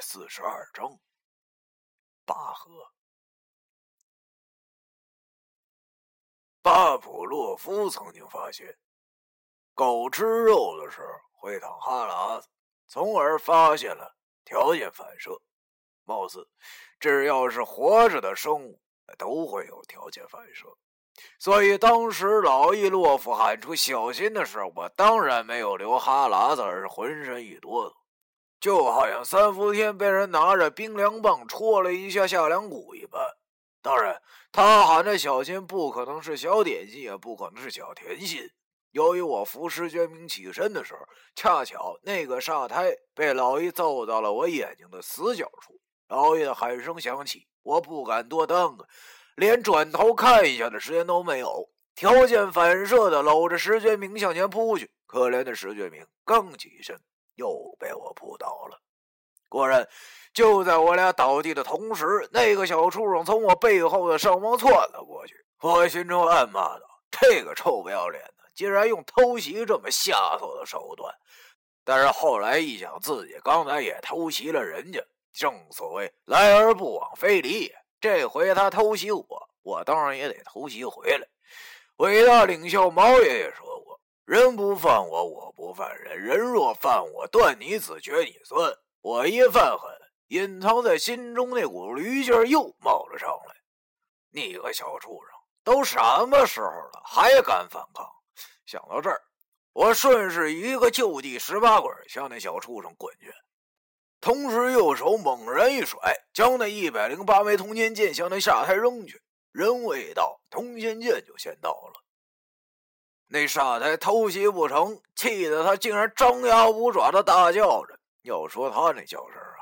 四十二章，拔河。巴甫洛夫曾经发现。狗吃肉的时候会淌哈喇子，从而发现了条件反射。貌似只要是活着的生物都会有条件反射，所以当时老伊洛夫喊出“小心”的时候，我当然没有流哈喇子，而是浑身一哆嗦，就好像三伏天被人拿着冰凉棒戳了一下下梁骨一般。当然，他喊着“小心”不可能是小点心，也不可能是小甜心。由于我扶石觉明起身的时候，恰巧那个煞胎被老易揍到了我眼睛的死角处，老易的喊声响起，我不敢多当，连转头看一下的时间都没有，条件反射的搂着石觉明向前扑去。可怜的石觉明刚起身，又被我扑倒了。果然，就在我俩倒地的同时，那个小畜生从我背后的上方窜了过去。我心中暗骂道：“这个臭不要脸的！”竟然用偷袭这么下作的手段，但是后来一想，自己刚才也偷袭了人家。正所谓来而不往非礼也，这回他偷袭我，我当然也得偷袭回来。伟大领袖毛爷爷说：“人不犯我，我不犯人；人若犯我，断你子，绝你孙。”我一犯狠，隐藏在心中那股驴劲儿又冒了上来。你个小畜生，都什么时候了，还敢反抗？想到这儿，我顺势一个就地十八滚，向那小畜生滚去，同时右手猛然一甩，将那一百零八枚通天剑向那下胎扔去。人未到，通天剑就先到了。那傻胎偷袭不成，气得他竟然张牙舞爪的大叫着。要说他那叫声啊，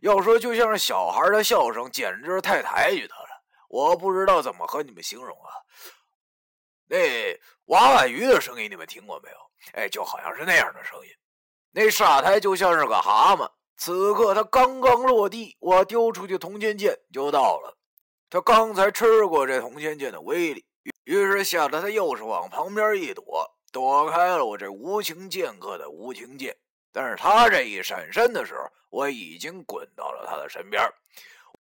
要说就像是小孩的笑声，简直是太抬举他了。我不知道怎么和你们形容啊。那娃娃鱼的声音你们听过没有？哎，就好像是那样的声音。那沙台就像是个蛤蟆。此刻他刚刚落地，我丢出去铜钱剑就到了。他刚才吃过这铜钱剑的威力，于是吓得他又是往旁边一躲，躲开了我这无情剑客的无情剑。但是他这一闪身的时候，我已经滚到了他的身边。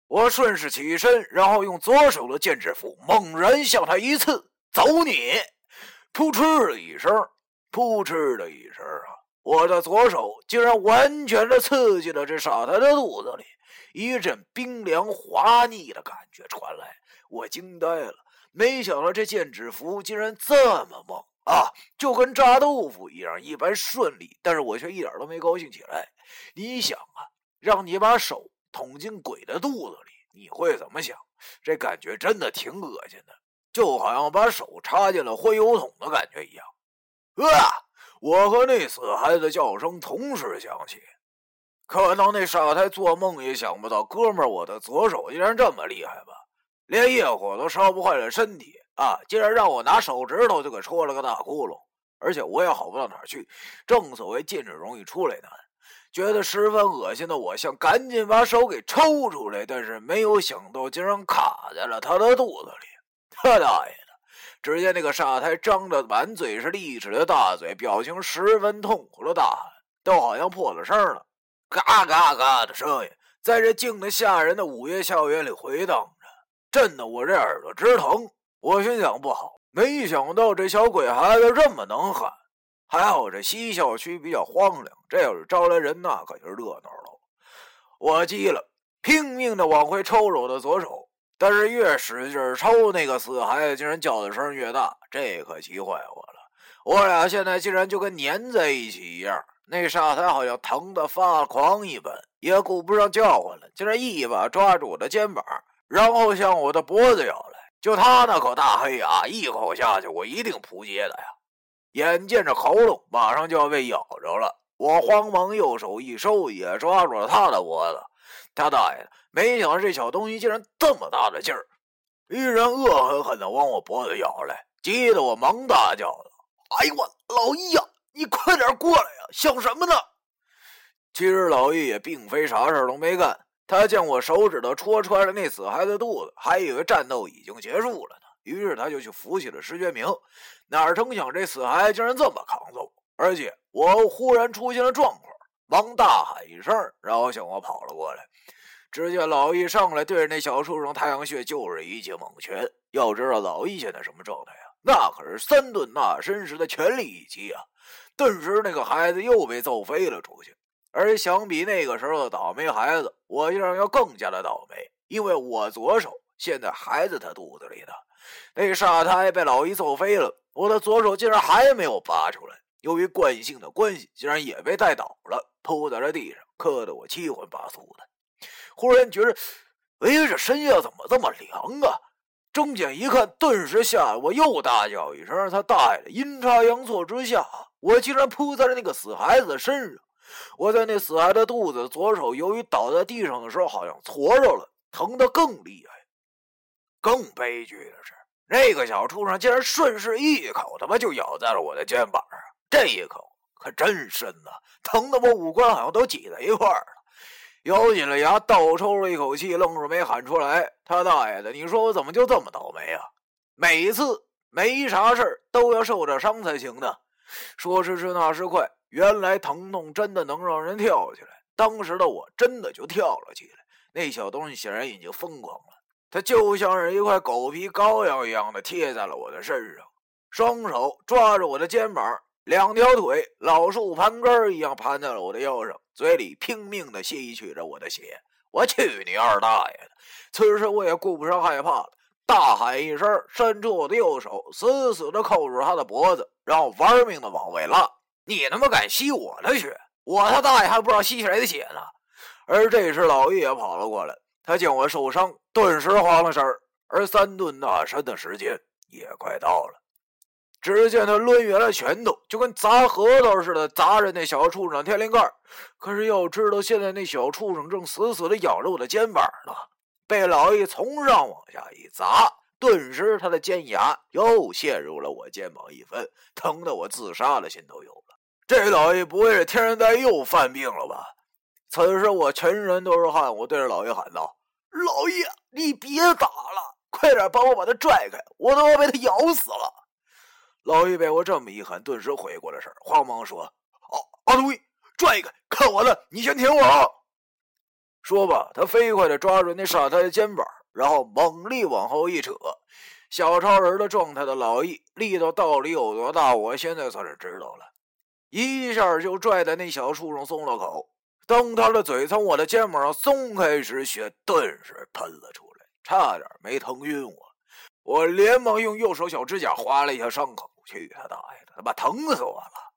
我顺势起身，然后用左手的剑指符猛然向他一刺。走你！扑哧的一声，扑哧的一声啊！我的左手竟然完全的刺激了这傻胎的肚子里，一阵冰凉滑腻的感觉传来，我惊呆了。没想到这剑指符竟然这么猛啊，就跟炸豆腐一样一般顺利。但是我却一点都没高兴起来。你想啊，让你把手捅进鬼的肚子里，你会怎么想？这感觉真的挺恶心的。就好像把手插进了灰油桶的感觉一样，啊！我和那死孩子的叫声同时响起。可能那傻胎做梦也想不到，哥们，我的左手竟然这么厉害吧？连业火都烧不坏了身体啊！竟然让我拿手指头就给戳了个大窟窿，而且我也好不到哪儿去。正所谓进去容易出来难，觉得十分恶心的我想赶紧把手给抽出来，但是没有想到竟然卡在了他的肚子里。他大爷的！只见那个傻胎张着满嘴是利齿的大嘴，表情十分痛苦的大喊，都好像破了声了，嘎嘎嘎的声音在这静的吓人的午夜校园里回荡，震得我这耳朵直疼。我心想不好，没想到这小鬼孩子这么能喊。还好这西校区比较荒凉，这要是招来人，那可就热闹了。我急了，拼命的往回抽着我的左手。但是越使劲抽，那个死孩子竟然叫的声越大，这可急坏我了。我俩现在竟然就跟粘在一起一样。那沙滩好像疼得发狂一般，也顾不上叫唤了，竟然一把抓住我的肩膀，然后向我的脖子咬来。就他那口大黑牙，一口下去，我一定扑街的呀！眼见着喉咙马上就要被咬着了，我慌忙右手一收，也抓住了他的脖子。他大爷的！没想到这小东西竟然这么大的劲儿，依然恶狠狠地往我脖子咬来，急得我忙大叫道：“哎呦我老易呀！”你快点过来呀！想什么呢？其实老易也并非啥事都没干，他见我手指头戳穿了那死孩子肚子，还以为战斗已经结束了呢。于是他就去扶起了石觉明，哪成想这死孩子竟然这么抗揍，而且我忽然出现了状况，忙大喊一声，然后向我跑了过来。只见老易上来对着那小畜生太阳穴就是一记猛拳。要知道老易现在什么状态啊？那可是三顿纳身时的全力一击啊！顿时，那个孩子又被揍飞了出去。而相比那个时候的倒霉孩子，我竟然要更加的倒霉，因为我左手现在还在他肚子里呢。那沙胎被老姨揍飞了，我的左手竟然还没有拔出来。由于惯性的关系，竟然也被带倒了，扑在了地上，磕得我七荤八素的。忽然觉着，哎，这身下怎么这么凉啊？睁眼一看，顿时吓得我又大叫一声：“他大爷的！”阴差阳错之下。我竟然扑在了那个死孩子的身上，我在那死孩的肚子左手，由于倒在地上的时候好像挫着了，疼得更厉害。更悲剧的是，那个小畜生竟然顺势一口他妈就咬在了我的肩膀上，这一口可真深呐，疼得我五官好像都挤在一块儿了。咬紧了牙，倒抽了一口气，愣是没喊出来。他大爷的！你说我怎么就这么倒霉啊？每次没啥事都要受点伤才行呢。说时迟，那时快，原来疼痛真的能让人跳起来。当时的我真的就跳了起来。那小东西显然已经疯狂了，它就像是一块狗皮膏药一样的贴在了我的身上，双手抓着我的肩膀，两条腿老树盘根一样盘在了我的腰上，嘴里拼命的吸取着我的血。我去你二大爷的！此时我也顾不上害怕了。大喊一声，伸出我的右手，死死地扣住他的脖子，然后玩命地往外拉。你他妈敢吸我的血？我他大爷还不知道吸谁的血呢！而这时，老易也跑了过来。他见我受伤，顿时慌了神儿。而三顿大山的时间也快到了。只见他抡圆了拳头，就跟砸核桃似的砸着那小畜生天灵盖。可是要知道，现在那小畜生正死死地咬着我的肩膀呢。被老易从上往下一砸，顿时他的尖牙又陷入了我肩膀一分，疼得我自杀的心都有。这老易不会是天然呆又犯病了吧？此时我全身都是汗，我对着老易喊道：“老易，你别打了，快点帮我把他拽开，我都要被他咬死了。”老易被我这么一喊，顿时回过了神，慌忙说：“哦，阿东，拽开，看我的，你先舔我。”说吧，他飞快地抓住那沙滩的肩膀，然后猛力往后一扯。小超人的状态的老易，力道到底有多大？我现在算是知道了。一下就拽的那小畜生松了口。当他的嘴从我的肩膀上松开时，血顿时喷了出来，差点没疼晕我。我连忙用右手小指甲划了一下伤口。去他大爷的，他妈疼死我了！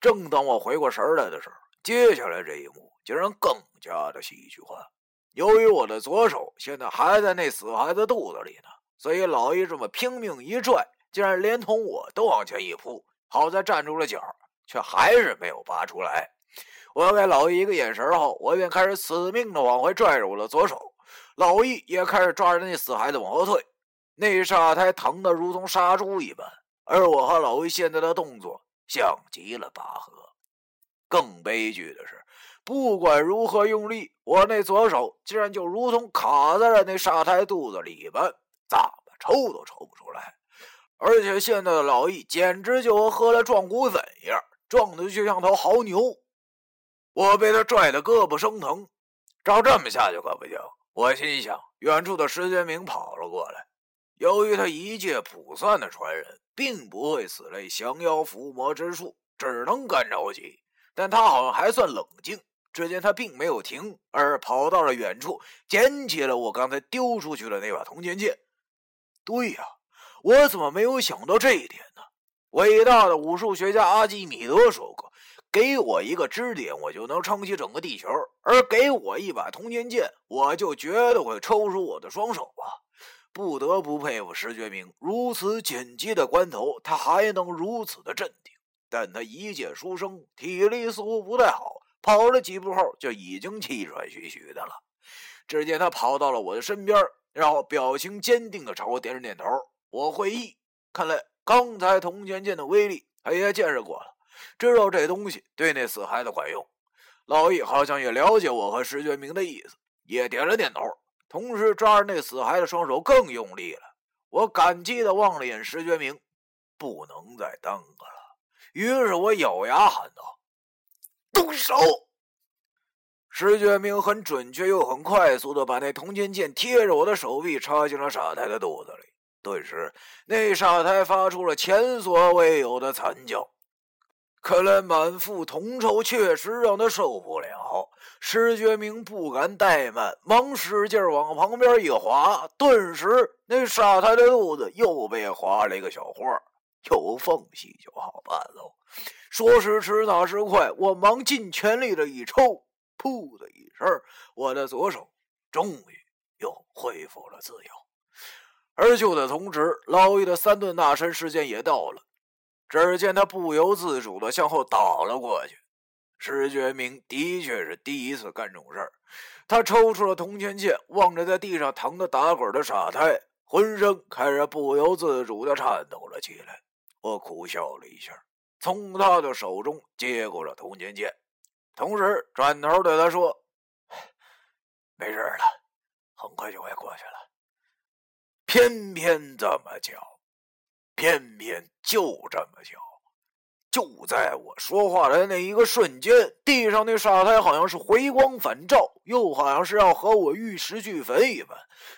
正当我回过神来的时候，接下来这一幕。竟然更加的戏剧化。由于我的左手现在还在那死孩子肚子里呢，所以老易这么拼命一拽，竟然连同我都往前一扑。好在站住了脚，却还是没有拔出来。我给老易一个眼神后，我便开始死命的往回拽着我的左手。老易也开始抓着那死孩子往后退。那沙胎疼得如同杀猪一般，而我和老易现在的动作像极了拔河。更悲剧的是。不管如何用力，我那左手竟然就如同卡在了那沙胎肚子里般，怎么抽都抽不出来。而且现在的老易简直就和喝了壮骨粉一样，撞的就像头牦牛。我被他拽得胳膊生疼，照这么下去可不行。我心想，远处的石觉明跑了过来。由于他一介卜算的传人，并不会此类降妖伏魔之术，只能干着急。但他好像还算冷静。只见他并没有停，而跑到了远处，捡起了我刚才丢出去的那把铜钱剑。对呀，我怎么没有想到这一点？伟大的武术学家阿基米德说过：“给我一个支点，我就能撑起整个地球；而给我一把通天剑，我就绝对会抽出我的双手啊！”不得不佩服石觉明，如此紧急的关头，他还能如此的镇定。但他一介书生，体力似乎不太好，跑了几步后就已经气喘吁吁的了。只见他跑到了我的身边，然后表情坚定的朝我点了点头。我会意，看来刚才铜钱剑的威力他也见识过了，知道这东西对那死孩子管用。老易好像也了解我和石觉明的意思，也点了点头。同时抓着那死孩子双手更用力了，我感激的望了眼石觉明，不能再耽搁了。于是我咬牙喊道：“动手！”石觉明很准确又很快速的把那铜钱剑贴着我的手臂插进了傻太的肚子里，顿时那傻胎发出了前所未有的惨叫。看来满腹铜臭确实让他受不了。石觉明不敢怠慢，忙使劲往旁边一滑，顿时那沙滩的肚子又被划了一个小花，有缝隙就好办喽。说时迟，那时快，我忙尽全力的一抽，噗的一声，我的左手终于又恢复了自由。而就在同时，老易的三顿大山时间也到了。只见他不由自主的向后倒了过去。石觉明的确是第一次干这种事儿。他抽出了铜钱剑，望着在地上疼得打滚的傻太，浑身开始不由自主的颤抖了起来。我苦笑了一下，从他的手中接过了铜钱剑，同时转头对他说：“没事了，很快就会过去了。”偏偏这么巧。偏偏就这么巧，就在我说话的那一个瞬间，地上那沙滩好像是回光返照，又好像是要和我玉石俱焚一般。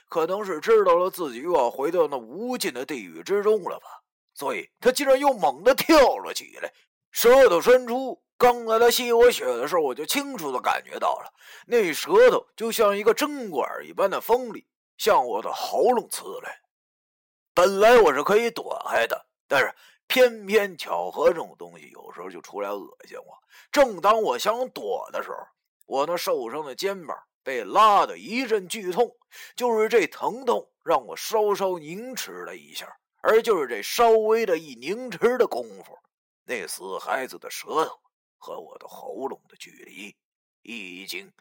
可能是知道了自己又要回到那无尽的地狱之中了吧，所以他竟然又猛地跳了起来，舌头伸出。刚才他吸我血的时候，我就清楚的感觉到了，那舌头就像一个针管一般的锋利，向我的喉咙刺来。本来我是可以躲开的，但是偏偏巧合这种东西有时候就出来恶心我。正当我想躲的时候，我那受伤的肩膀被拉的一阵剧痛，就是这疼痛让我稍稍凝迟了一下，而就是这稍微的一凝迟的功夫，那死孩子的舌头和我的喉咙的距离已经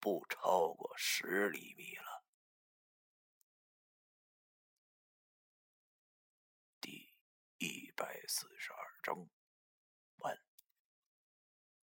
不超过十厘米了。百四十二章。